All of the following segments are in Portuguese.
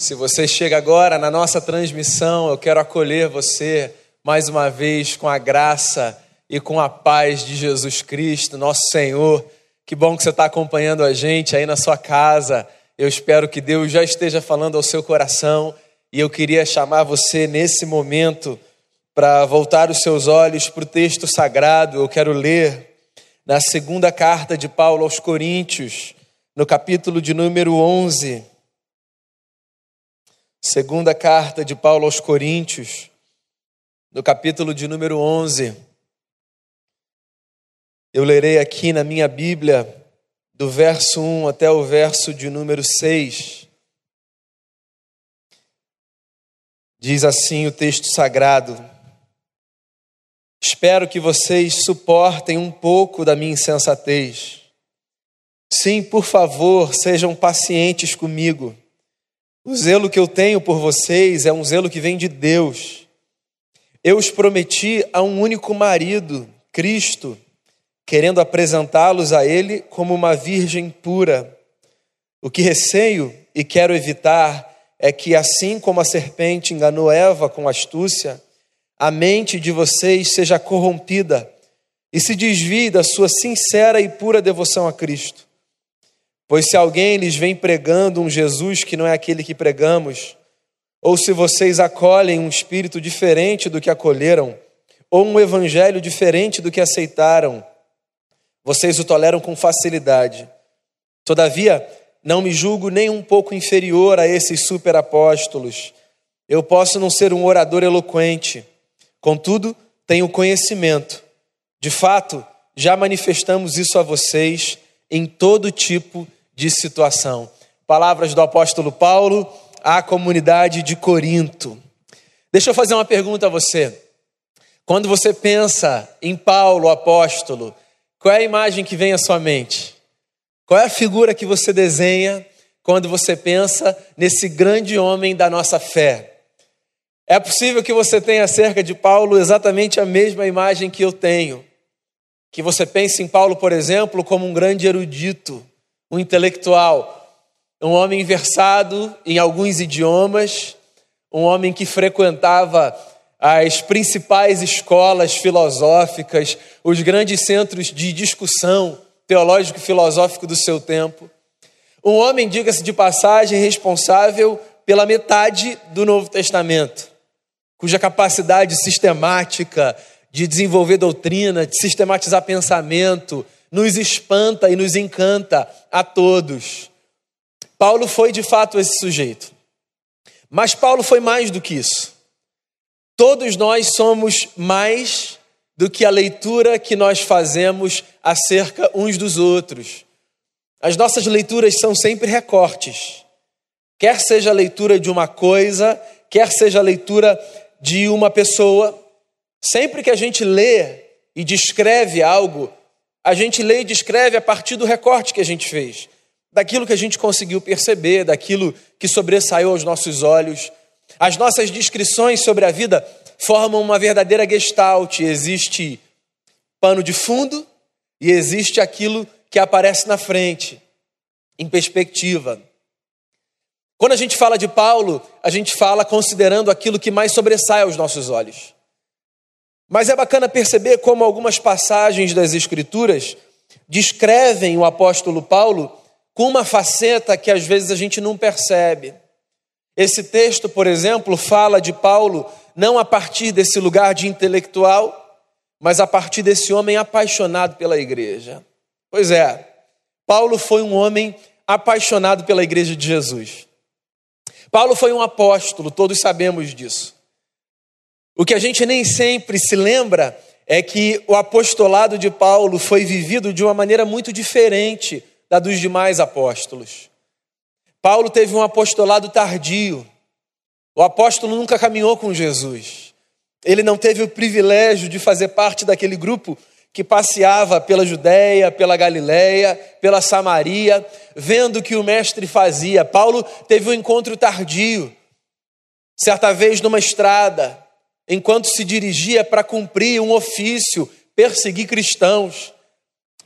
Se você chega agora na nossa transmissão, eu quero acolher você mais uma vez com a graça e com a paz de Jesus Cristo, nosso Senhor. Que bom que você está acompanhando a gente aí na sua casa. Eu espero que Deus já esteja falando ao seu coração e eu queria chamar você nesse momento para voltar os seus olhos para o texto sagrado. Eu quero ler na segunda carta de Paulo aos Coríntios, no capítulo de número 11. Segunda carta de Paulo aos Coríntios, no capítulo de número 11. Eu lerei aqui na minha Bíblia, do verso 1 até o verso de número 6. Diz assim o texto sagrado: Espero que vocês suportem um pouco da minha insensatez. Sim, por favor, sejam pacientes comigo. O zelo que eu tenho por vocês é um zelo que vem de Deus. Eu os prometi a um único marido, Cristo, querendo apresentá-los a Ele como uma virgem pura. O que receio e quero evitar é que, assim como a serpente enganou Eva com astúcia, a mente de vocês seja corrompida e se desvie da sua sincera e pura devoção a Cristo. Pois se alguém lhes vem pregando um Jesus que não é aquele que pregamos, ou se vocês acolhem um espírito diferente do que acolheram, ou um evangelho diferente do que aceitaram, vocês o toleram com facilidade. Todavia, não me julgo nem um pouco inferior a esses superapóstolos. Eu posso não ser um orador eloquente, contudo, tenho conhecimento. De fato, já manifestamos isso a vocês em todo tipo de de situação. Palavras do apóstolo Paulo à comunidade de Corinto. Deixa eu fazer uma pergunta a você. Quando você pensa em Paulo, apóstolo, qual é a imagem que vem à sua mente? Qual é a figura que você desenha quando você pensa nesse grande homem da nossa fé? É possível que você tenha acerca de Paulo exatamente a mesma imagem que eu tenho. Que você pense em Paulo, por exemplo, como um grande erudito, um intelectual, um homem versado em alguns idiomas, um homem que frequentava as principais escolas filosóficas, os grandes centros de discussão teológico e filosófico do seu tempo. Um homem, diga-se de passagem, responsável pela metade do Novo Testamento, cuja capacidade sistemática de desenvolver doutrina, de sistematizar pensamento, nos espanta e nos encanta a todos. Paulo foi de fato esse sujeito. Mas Paulo foi mais do que isso. Todos nós somos mais do que a leitura que nós fazemos acerca uns dos outros. As nossas leituras são sempre recortes. Quer seja a leitura de uma coisa, quer seja a leitura de uma pessoa, sempre que a gente lê e descreve algo, a gente lê e descreve a partir do recorte que a gente fez, daquilo que a gente conseguiu perceber, daquilo que sobressaiu aos nossos olhos. As nossas descrições sobre a vida formam uma verdadeira gestalt. Existe pano de fundo e existe aquilo que aparece na frente, em perspectiva. Quando a gente fala de Paulo, a gente fala considerando aquilo que mais sobressai aos nossos olhos. Mas é bacana perceber como algumas passagens das Escrituras descrevem o apóstolo Paulo com uma faceta que às vezes a gente não percebe. Esse texto, por exemplo, fala de Paulo não a partir desse lugar de intelectual, mas a partir desse homem apaixonado pela igreja. Pois é, Paulo foi um homem apaixonado pela igreja de Jesus. Paulo foi um apóstolo, todos sabemos disso. O que a gente nem sempre se lembra é que o apostolado de Paulo foi vivido de uma maneira muito diferente da dos demais apóstolos. Paulo teve um apostolado tardio. O apóstolo nunca caminhou com Jesus. Ele não teve o privilégio de fazer parte daquele grupo que passeava pela Judéia, pela Galiléia, pela Samaria, vendo o que o mestre fazia. Paulo teve um encontro tardio. Certa vez numa estrada, enquanto se dirigia para cumprir um ofício, perseguir cristãos.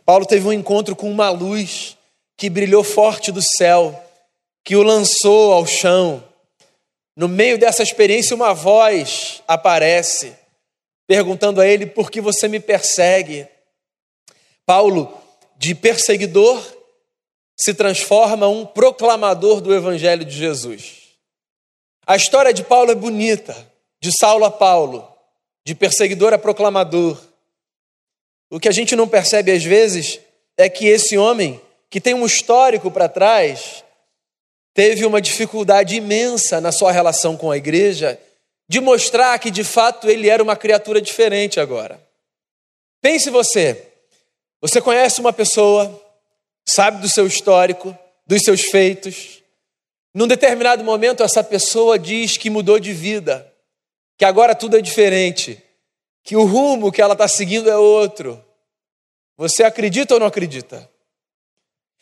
Paulo teve um encontro com uma luz que brilhou forte do céu, que o lançou ao chão, no meio dessa experiência, uma voz aparece, perguntando a ele: por que você me persegue? Paulo, de perseguidor, se transforma um proclamador do Evangelho de Jesus. A história de Paulo é bonita, de Saulo a Paulo, de perseguidor a proclamador. O que a gente não percebe às vezes é que esse homem, que tem um histórico para trás, teve uma dificuldade imensa na sua relação com a igreja de mostrar que de fato ele era uma criatura diferente agora. Pense você, você conhece uma pessoa, sabe do seu histórico, dos seus feitos. Num determinado momento, essa pessoa diz que mudou de vida, que agora tudo é diferente, que o rumo que ela está seguindo é outro. Você acredita ou não acredita?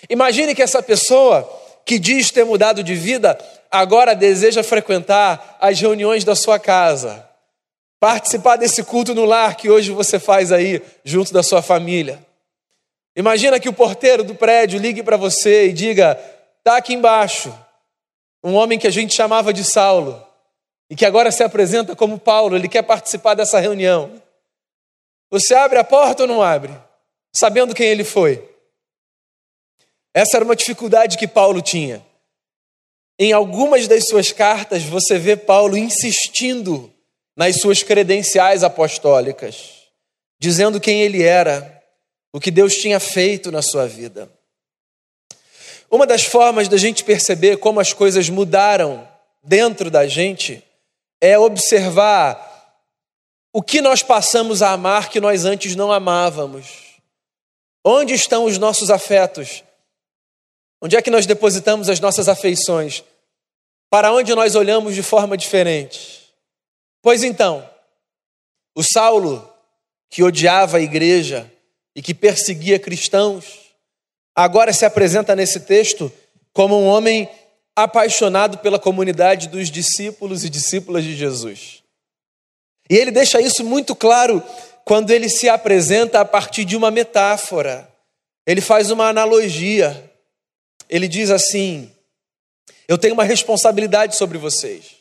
Imagine que essa pessoa que diz ter mudado de vida agora deseja frequentar as reuniões da sua casa, participar desse culto no lar que hoje você faz aí junto da sua família. Imagina que o porteiro do prédio ligue para você e diga: "Tá aqui embaixo um homem que a gente chamava de Saulo e que agora se apresenta como Paulo, ele quer participar dessa reunião". Você abre a porta ou não abre? Sabendo quem ele foi? Essa era uma dificuldade que Paulo tinha. Em algumas das suas cartas, você vê Paulo insistindo nas suas credenciais apostólicas, dizendo quem ele era, o que Deus tinha feito na sua vida. Uma das formas da gente perceber como as coisas mudaram dentro da gente é observar o que nós passamos a amar que nós antes não amávamos. Onde estão os nossos afetos? Onde é que nós depositamos as nossas afeições? Para onde nós olhamos de forma diferente? Pois então, o Saulo, que odiava a igreja e que perseguia cristãos, agora se apresenta nesse texto como um homem apaixonado pela comunidade dos discípulos e discípulas de Jesus. E ele deixa isso muito claro quando ele se apresenta a partir de uma metáfora. Ele faz uma analogia. Ele diz assim: Eu tenho uma responsabilidade sobre vocês.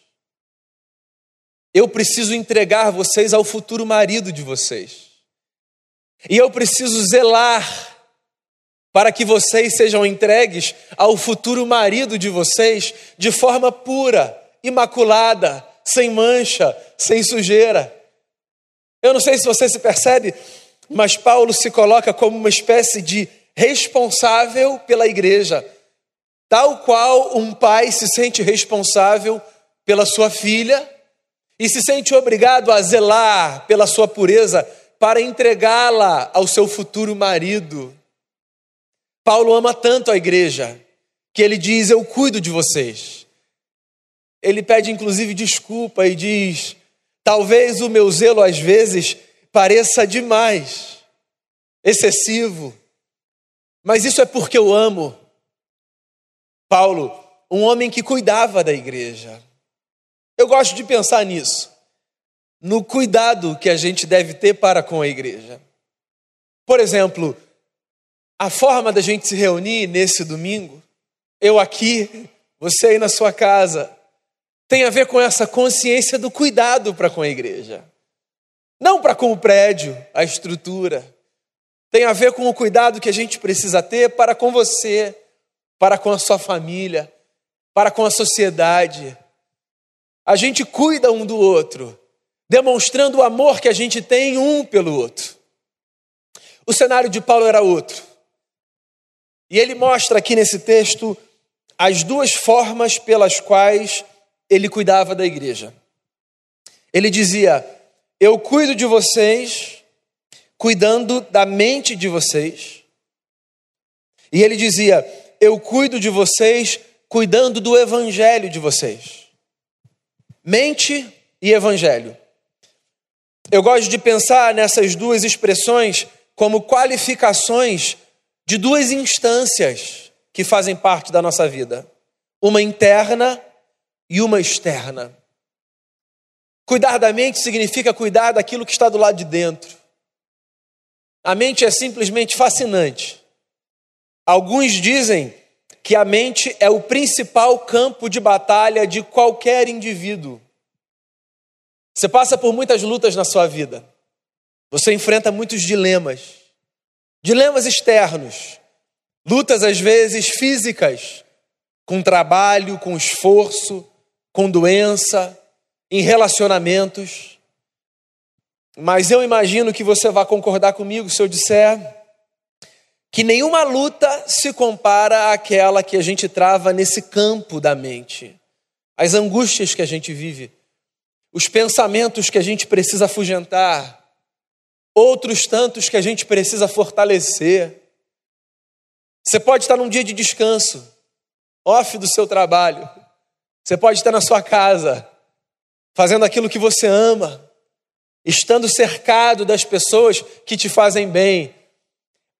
Eu preciso entregar vocês ao futuro marido de vocês. E eu preciso zelar para que vocês sejam entregues ao futuro marido de vocês de forma pura, imaculada, sem mancha, sem sujeira. Eu não sei se você se percebe, mas Paulo se coloca como uma espécie de responsável pela igreja Tal qual um pai se sente responsável pela sua filha e se sente obrigado a zelar pela sua pureza para entregá-la ao seu futuro marido. Paulo ama tanto a igreja que ele diz: Eu cuido de vocês. Ele pede inclusive desculpa e diz: Talvez o meu zelo às vezes pareça demais, excessivo, mas isso é porque eu amo. Paulo, um homem que cuidava da igreja. Eu gosto de pensar nisso, no cuidado que a gente deve ter para com a igreja. Por exemplo, a forma da gente se reunir nesse domingo, eu aqui, você aí na sua casa, tem a ver com essa consciência do cuidado para com a igreja. Não para com o prédio, a estrutura. Tem a ver com o cuidado que a gente precisa ter para com você, para com a sua família, para com a sociedade. A gente cuida um do outro, demonstrando o amor que a gente tem um pelo outro. O cenário de Paulo era outro. E ele mostra aqui nesse texto as duas formas pelas quais ele cuidava da igreja. Ele dizia: Eu cuido de vocês, cuidando da mente de vocês. E ele dizia: eu cuido de vocês cuidando do evangelho de vocês. Mente e evangelho. Eu gosto de pensar nessas duas expressões como qualificações de duas instâncias que fazem parte da nossa vida: uma interna e uma externa. Cuidar da mente significa cuidar daquilo que está do lado de dentro. A mente é simplesmente fascinante. Alguns dizem que a mente é o principal campo de batalha de qualquer indivíduo. Você passa por muitas lutas na sua vida. Você enfrenta muitos dilemas. Dilemas externos. Lutas às vezes físicas, com trabalho, com esforço, com doença, em relacionamentos. Mas eu imagino que você vai concordar comigo se eu disser que nenhuma luta se compara àquela que a gente trava nesse campo da mente. As angústias que a gente vive, os pensamentos que a gente precisa afugentar, outros tantos que a gente precisa fortalecer. Você pode estar num dia de descanso, off do seu trabalho. Você pode estar na sua casa, fazendo aquilo que você ama, estando cercado das pessoas que te fazem bem.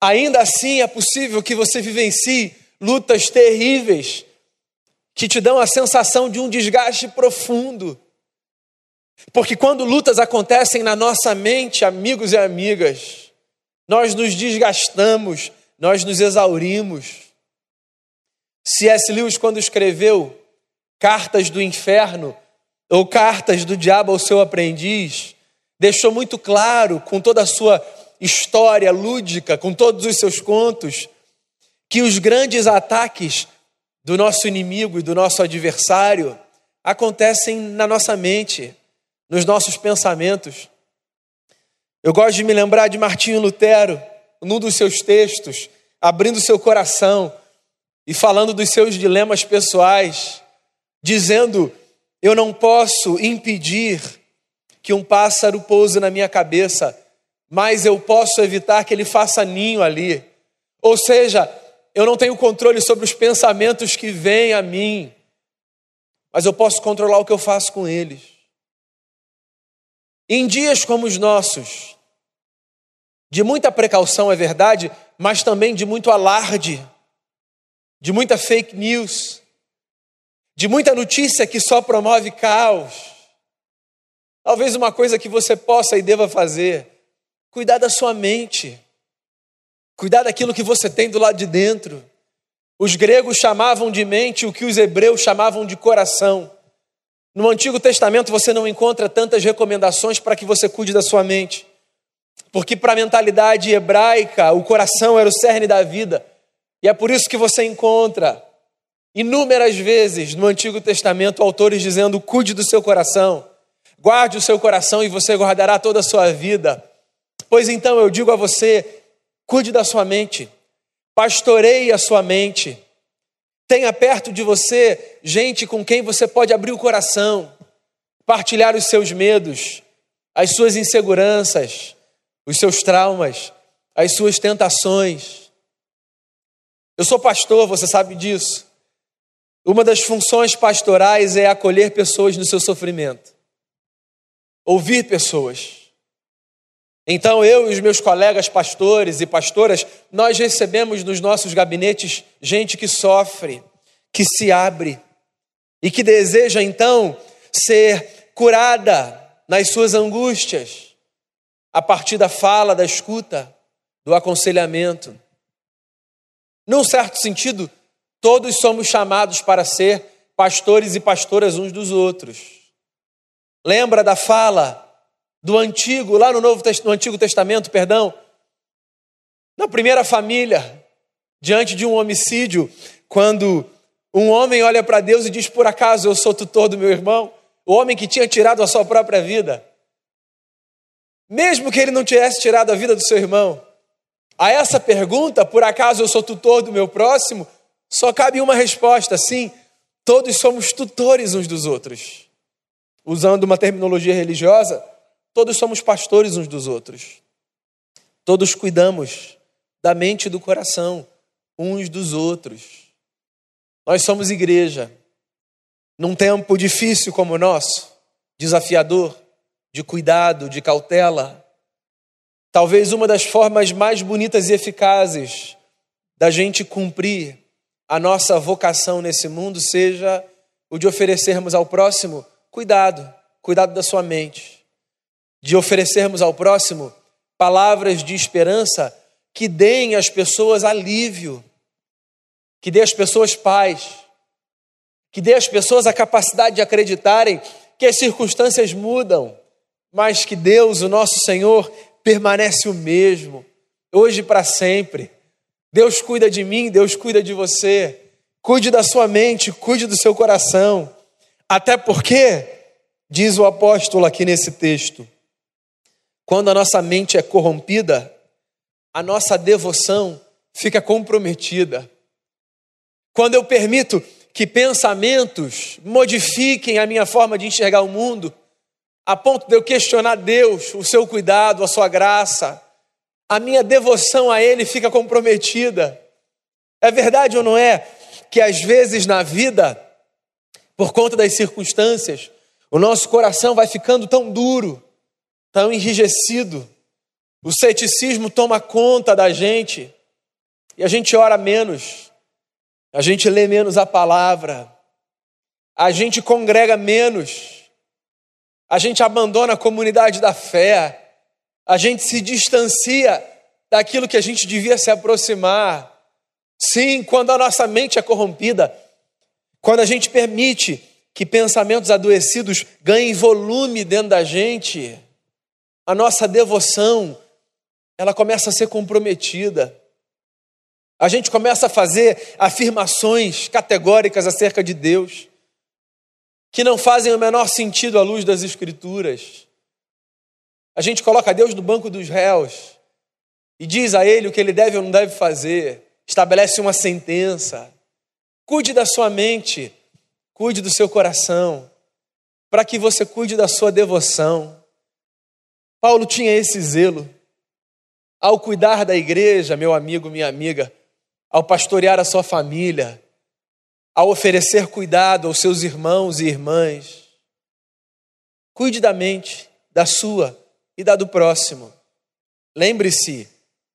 Ainda assim é possível que você vivencie lutas terríveis que te dão a sensação de um desgaste profundo. Porque quando lutas acontecem na nossa mente, amigos e amigas, nós nos desgastamos, nós nos exaurimos. C.S. Lewis, quando escreveu Cartas do Inferno, ou Cartas do Diabo ao seu aprendiz, deixou muito claro, com toda a sua história lúdica, com todos os seus contos, que os grandes ataques do nosso inimigo e do nosso adversário acontecem na nossa mente, nos nossos pensamentos. Eu gosto de me lembrar de Martinho Lutero, num dos seus textos, abrindo seu coração e falando dos seus dilemas pessoais, dizendo: Eu não posso impedir que um pássaro pouse na minha cabeça, mas eu posso evitar que ele faça ninho ali. Ou seja, eu não tenho controle sobre os pensamentos que vêm a mim, mas eu posso controlar o que eu faço com eles. Em dias como os nossos, de muita precaução é verdade, mas também de muito alarde, de muita fake news, de muita notícia que só promove caos. Talvez uma coisa que você possa e deva fazer, cuidar da sua mente, cuidar daquilo que você tem do lado de dentro. Os gregos chamavam de mente o que os hebreus chamavam de coração. No Antigo Testamento você não encontra tantas recomendações para que você cuide da sua mente, porque para a mentalidade hebraica o coração era o cerne da vida, e é por isso que você encontra inúmeras vezes no Antigo Testamento autores dizendo: cuide do seu coração. Guarde o seu coração e você guardará toda a sua vida. Pois então eu digo a você: cuide da sua mente, pastoreie a sua mente. Tenha perto de você gente com quem você pode abrir o coração, partilhar os seus medos, as suas inseguranças, os seus traumas, as suas tentações. Eu sou pastor, você sabe disso. Uma das funções pastorais é acolher pessoas no seu sofrimento ouvir pessoas. Então, eu e os meus colegas pastores e pastoras, nós recebemos nos nossos gabinetes gente que sofre, que se abre e que deseja então ser curada nas suas angústias, a partir da fala, da escuta, do aconselhamento. Num certo sentido, todos somos chamados para ser pastores e pastoras uns dos outros. Lembra da fala do antigo, lá no, Novo, no Antigo Testamento, perdão? Na primeira família, diante de um homicídio, quando um homem olha para Deus e diz: Por acaso eu sou tutor do meu irmão? O homem que tinha tirado a sua própria vida. Mesmo que ele não tivesse tirado a vida do seu irmão, a essa pergunta, por acaso eu sou tutor do meu próximo, só cabe uma resposta: sim, todos somos tutores uns dos outros usando uma terminologia religiosa, todos somos pastores uns dos outros. Todos cuidamos da mente e do coração uns dos outros. Nós somos igreja. Num tempo difícil como o nosso, desafiador, de cuidado, de cautela, talvez uma das formas mais bonitas e eficazes da gente cumprir a nossa vocação nesse mundo seja o de oferecermos ao próximo cuidado, cuidado da sua mente, de oferecermos ao próximo palavras de esperança que deem às pessoas alívio. que dê às pessoas paz, que dê às pessoas a capacidade de acreditarem que as circunstâncias mudam, mas que Deus, o nosso Senhor, permanece o mesmo, hoje e para sempre. Deus cuida de mim, Deus cuida de você. Cuide da sua mente, cuide do seu coração. Até porque, diz o apóstolo aqui nesse texto, quando a nossa mente é corrompida, a nossa devoção fica comprometida. Quando eu permito que pensamentos modifiquem a minha forma de enxergar o mundo, a ponto de eu questionar Deus, o seu cuidado, a sua graça, a minha devoção a Ele fica comprometida. É verdade ou não é que às vezes na vida, por conta das circunstâncias, o nosso coração vai ficando tão duro, tão enrijecido, o ceticismo toma conta da gente. E a gente ora menos, a gente lê menos a palavra, a gente congrega menos, a gente abandona a comunidade da fé, a gente se distancia daquilo que a gente devia se aproximar. Sim, quando a nossa mente é corrompida, quando a gente permite que pensamentos adoecidos ganhem volume dentro da gente, a nossa devoção, ela começa a ser comprometida. A gente começa a fazer afirmações categóricas acerca de Deus, que não fazem o menor sentido à luz das Escrituras. A gente coloca Deus no banco dos réus e diz a Ele o que Ele deve ou não deve fazer, estabelece uma sentença. Cuide da sua mente, cuide do seu coração, para que você cuide da sua devoção. Paulo tinha esse zelo. Ao cuidar da igreja, meu amigo, minha amiga, ao pastorear a sua família, ao oferecer cuidado aos seus irmãos e irmãs. Cuide da mente, da sua e da do próximo. Lembre-se,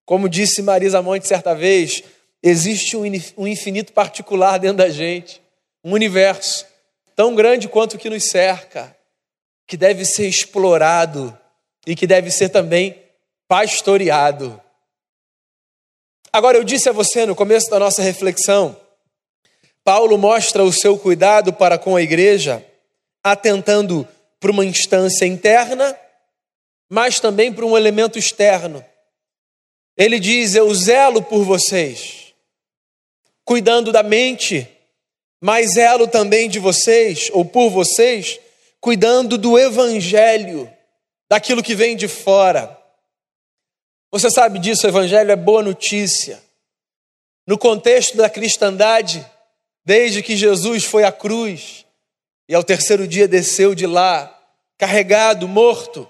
como disse Marisa Monte certa vez, existe um infinito particular dentro da gente, um universo tão grande quanto o que nos cerca, que deve ser explorado e que deve ser também pastoreado. Agora, eu disse a você no começo da nossa reflexão, Paulo mostra o seu cuidado para com a igreja, atentando para uma instância interna, mas também para um elemento externo. Ele diz: Eu zelo por vocês, cuidando da mente, mas zelo também de vocês, ou por vocês, cuidando do evangelho, daquilo que vem de fora. Você sabe disso, o Evangelho é boa notícia. No contexto da cristandade, desde que Jesus foi à cruz e ao terceiro dia desceu de lá, carregado, morto,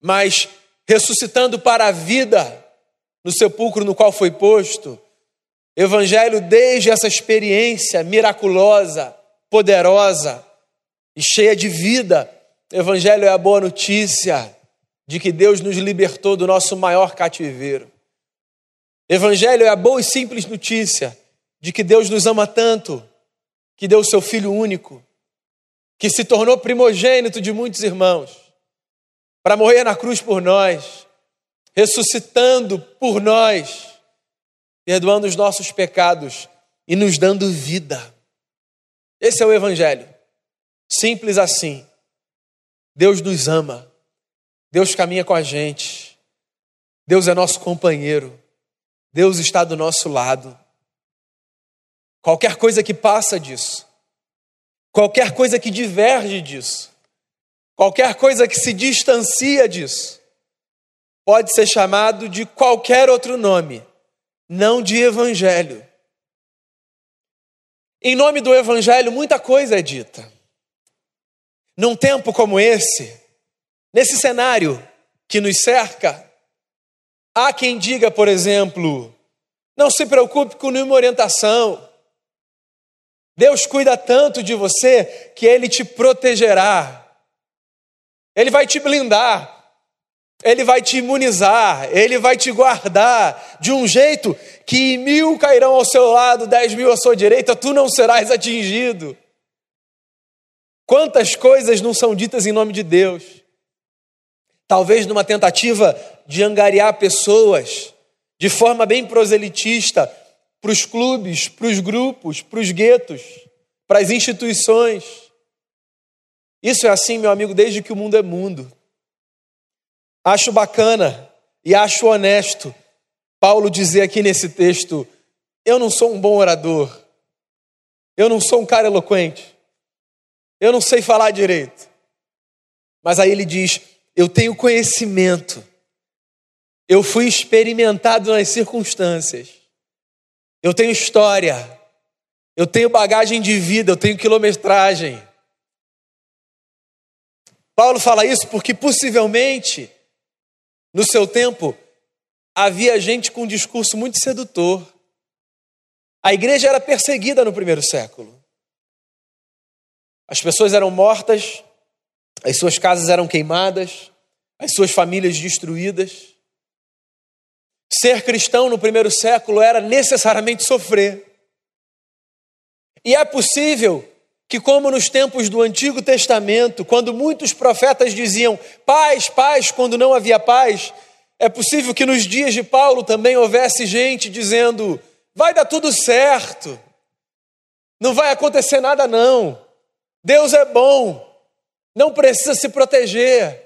mas ressuscitando para a vida no sepulcro no qual foi posto. Evangelho, desde essa experiência miraculosa, poderosa e cheia de vida, Evangelho é a boa notícia de que Deus nos libertou do nosso maior cativeiro. Evangelho é a boa e simples notícia de que Deus nos ama tanto, que deu o seu Filho único, que se tornou primogênito de muitos irmãos, para morrer na cruz por nós, ressuscitando por nós, perdoando os nossos pecados e nos dando vida. Esse é o Evangelho. Simples assim. Deus nos ama. Deus caminha com a gente. Deus é nosso companheiro. Deus está do nosso lado. Qualquer coisa que passa disso, qualquer coisa que diverge disso, qualquer coisa que se distancia disso, pode ser chamado de qualquer outro nome, não de evangelho. Em nome do evangelho, muita coisa é dita. Num tempo como esse, Nesse cenário que nos cerca, há quem diga, por exemplo, não se preocupe com nenhuma orientação. Deus cuida tanto de você que Ele te protegerá. Ele vai te blindar. Ele vai te imunizar. Ele vai te guardar de um jeito que mil cairão ao seu lado, dez mil à sua direita, tu não serás atingido. Quantas coisas não são ditas em nome de Deus? talvez numa tentativa de angariar pessoas de forma bem proselitista para os clubes, para os grupos, para os guetos, para as instituições. Isso é assim, meu amigo, desde que o mundo é mundo. Acho bacana e acho honesto Paulo dizer aqui nesse texto: eu não sou um bom orador, eu não sou um cara eloquente, eu não sei falar direito. Mas aí ele diz: eu tenho conhecimento, eu fui experimentado nas circunstâncias, eu tenho história, eu tenho bagagem de vida, eu tenho quilometragem. Paulo fala isso porque possivelmente, no seu tempo, havia gente com um discurso muito sedutor. A igreja era perseguida no primeiro século. As pessoas eram mortas, as suas casas eram queimadas, as suas famílias destruídas. Ser cristão no primeiro século era necessariamente sofrer. E é possível que, como nos tempos do Antigo Testamento, quando muitos profetas diziam paz, paz, quando não havia paz, é possível que nos dias de Paulo também houvesse gente dizendo: vai dar tudo certo, não vai acontecer nada, não. Deus é bom, não precisa se proteger,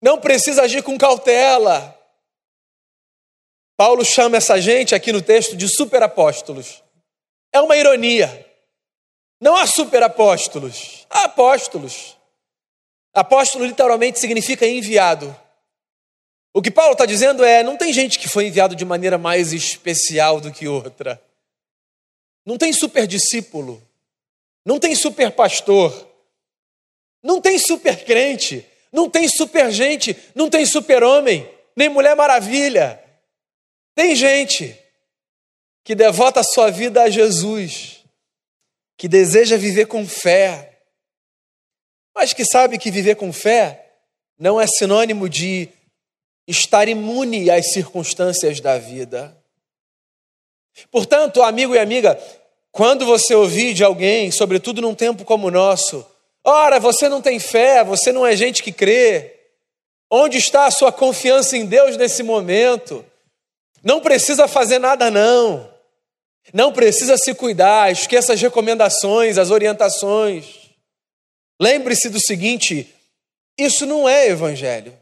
não precisa agir com cautela. Paulo chama essa gente aqui no texto de superapóstolos. É uma ironia. Não há superapóstolos, há apóstolos. Apóstolo literalmente significa enviado. O que Paulo está dizendo é: não tem gente que foi enviado de maneira mais especial do que outra. Não tem super discípulo. Não tem super pastor. Não tem super crente. Não tem super gente. Não tem super homem. Nem mulher maravilha. Tem gente que devota a sua vida a Jesus, que deseja viver com fé, mas que sabe que viver com fé não é sinônimo de estar imune às circunstâncias da vida. Portanto, amigo e amiga, quando você ouvir de alguém, sobretudo num tempo como o nosso, ora, você não tem fé, você não é gente que crê, onde está a sua confiança em Deus nesse momento? Não precisa fazer nada, não. Não precisa se cuidar, esqueça as recomendações, as orientações. Lembre-se do seguinte: isso não é evangelho.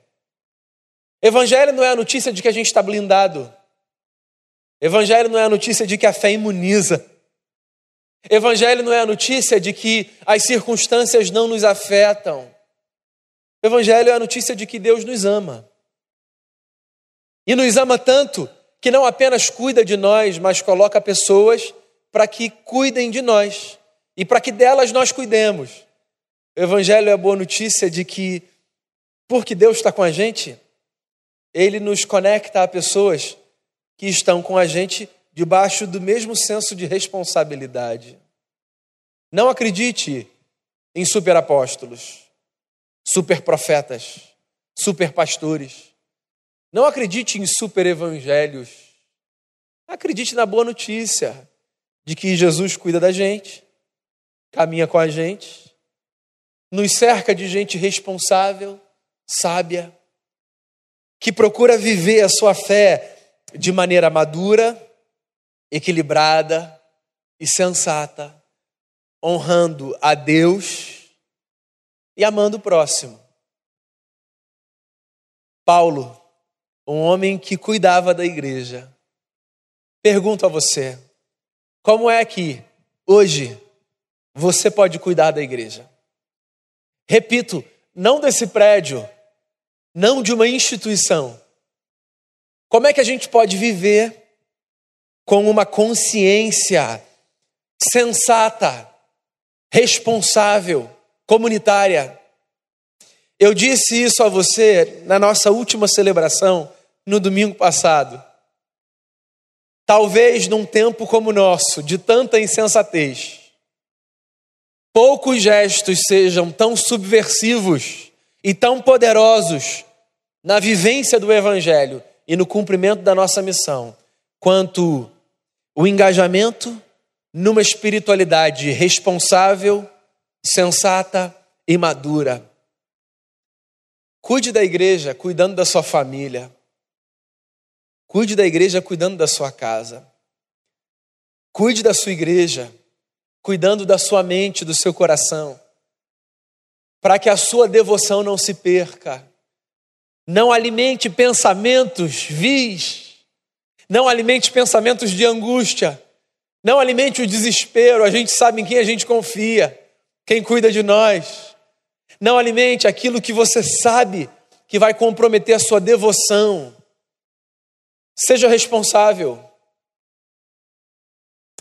Evangelho não é a notícia de que a gente está blindado. Evangelho não é a notícia de que a fé imuniza. Evangelho não é a notícia de que as circunstâncias não nos afetam. Evangelho é a notícia de que Deus nos ama. E nos ama tanto que não apenas cuida de nós, mas coloca pessoas para que cuidem de nós e para que delas nós cuidemos. O Evangelho é a boa notícia de que, porque Deus está com a gente, ele nos conecta a pessoas que estão com a gente debaixo do mesmo senso de responsabilidade. Não acredite em superapóstolos, superprofetas, superpastores. Não acredite em superevangelhos. Acredite na boa notícia de que Jesus cuida da gente, caminha com a gente, nos cerca de gente responsável, sábia, que procura viver a sua fé de maneira madura, equilibrada e sensata, honrando a Deus e amando o próximo. Paulo, um homem que cuidava da igreja, pergunto a você: como é que hoje você pode cuidar da igreja? Repito, não desse prédio, não de uma instituição. Como é que a gente pode viver com uma consciência sensata, responsável, comunitária? Eu disse isso a você na nossa última celebração, no domingo passado. Talvez num tempo como o nosso, de tanta insensatez, poucos gestos sejam tão subversivos e tão poderosos na vivência do Evangelho e no cumprimento da nossa missão, quanto o engajamento numa espiritualidade responsável, sensata e madura. Cuide da igreja cuidando da sua família. Cuide da igreja cuidando da sua casa. Cuide da sua igreja, cuidando da sua mente, do seu coração, para que a sua devoção não se perca. Não alimente pensamentos vis, não alimente pensamentos de angústia, não alimente o desespero. A gente sabe em quem a gente confia, quem cuida de nós. Não alimente aquilo que você sabe que vai comprometer a sua devoção. Seja responsável.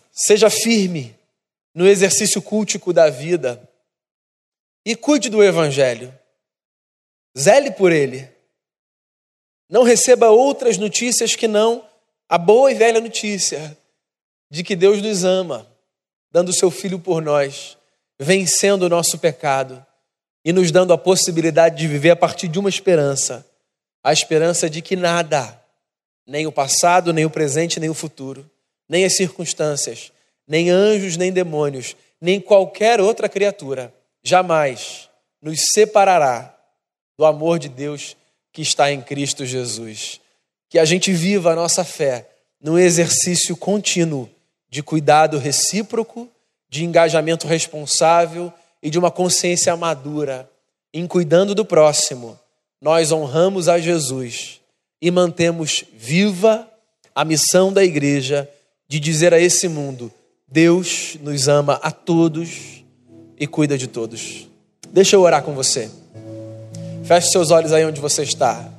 Seja firme no exercício cultico da vida. E cuide do Evangelho. Zele por ele. Não receba outras notícias que não a boa e velha notícia de que Deus nos ama, dando o seu Filho por nós, vencendo o nosso pecado e nos dando a possibilidade de viver a partir de uma esperança a esperança de que nada, nem o passado, nem o presente, nem o futuro, nem as circunstâncias, nem anjos, nem demônios, nem qualquer outra criatura, jamais nos separará do amor de Deus que está em Cristo Jesus. Que a gente viva a nossa fé no exercício contínuo de cuidado recíproco, de engajamento responsável e de uma consciência madura em cuidando do próximo. Nós honramos a Jesus e mantemos viva a missão da igreja de dizer a esse mundo: Deus nos ama a todos e cuida de todos. Deixa eu orar com você. Feche seus olhos aí onde você está.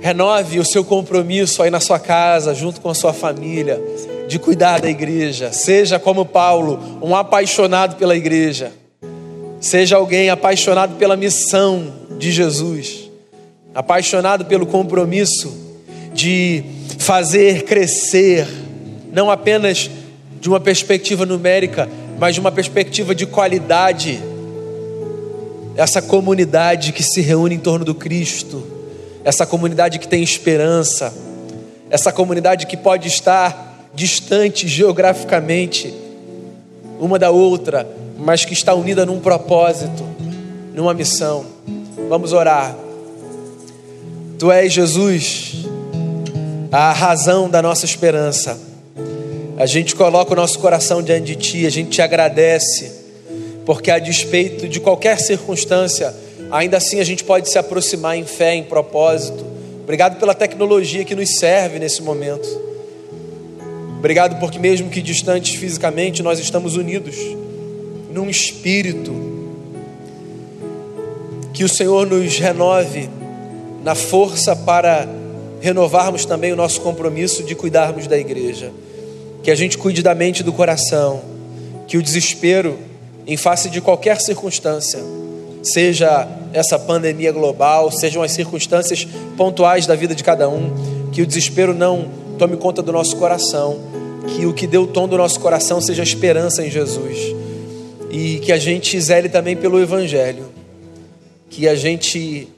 Renove o seu compromisso aí na sua casa, junto com a sua família, de cuidar da igreja. Seja como Paulo, um apaixonado pela igreja. Seja alguém apaixonado pela missão de Jesus, apaixonado pelo compromisso de fazer crescer não apenas de uma perspectiva numérica, mas de uma perspectiva de qualidade. Essa comunidade que se reúne em torno do Cristo, essa comunidade que tem esperança, essa comunidade que pode estar distante geograficamente uma da outra, mas que está unida num propósito, numa missão. Vamos orar. Tu és Jesus, a razão da nossa esperança. A gente coloca o nosso coração diante de Ti, a gente te agradece, porque a despeito de qualquer circunstância, ainda assim a gente pode se aproximar em fé, em propósito. Obrigado pela tecnologia que nos serve nesse momento. Obrigado porque, mesmo que distantes fisicamente, nós estamos unidos num espírito. Que o Senhor nos renove na força para renovarmos também o nosso compromisso de cuidarmos da igreja que a gente cuide da mente e do coração, que o desespero, em face de qualquer circunstância, seja essa pandemia global, sejam as circunstâncias pontuais da vida de cada um, que o desespero não tome conta do nosso coração, que o que deu o tom do nosso coração seja a esperança em Jesus, e que a gente zele também pelo Evangelho, que a gente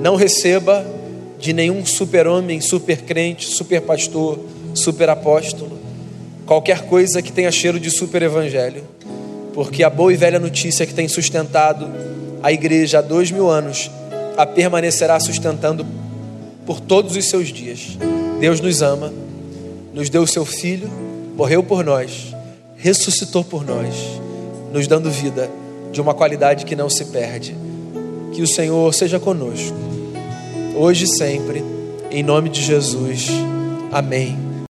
não receba de nenhum super-homem, super-crente, super-pastor, super-apóstolo, qualquer coisa que tenha cheiro de super evangelho, porque a boa e velha notícia que tem sustentado a igreja há dois mil anos a permanecerá sustentando por todos os seus dias. Deus nos ama, nos deu o seu Filho, morreu por nós, ressuscitou por nós, nos dando vida de uma qualidade que não se perde. Que o Senhor seja conosco, hoje e sempre, em nome de Jesus. Amém.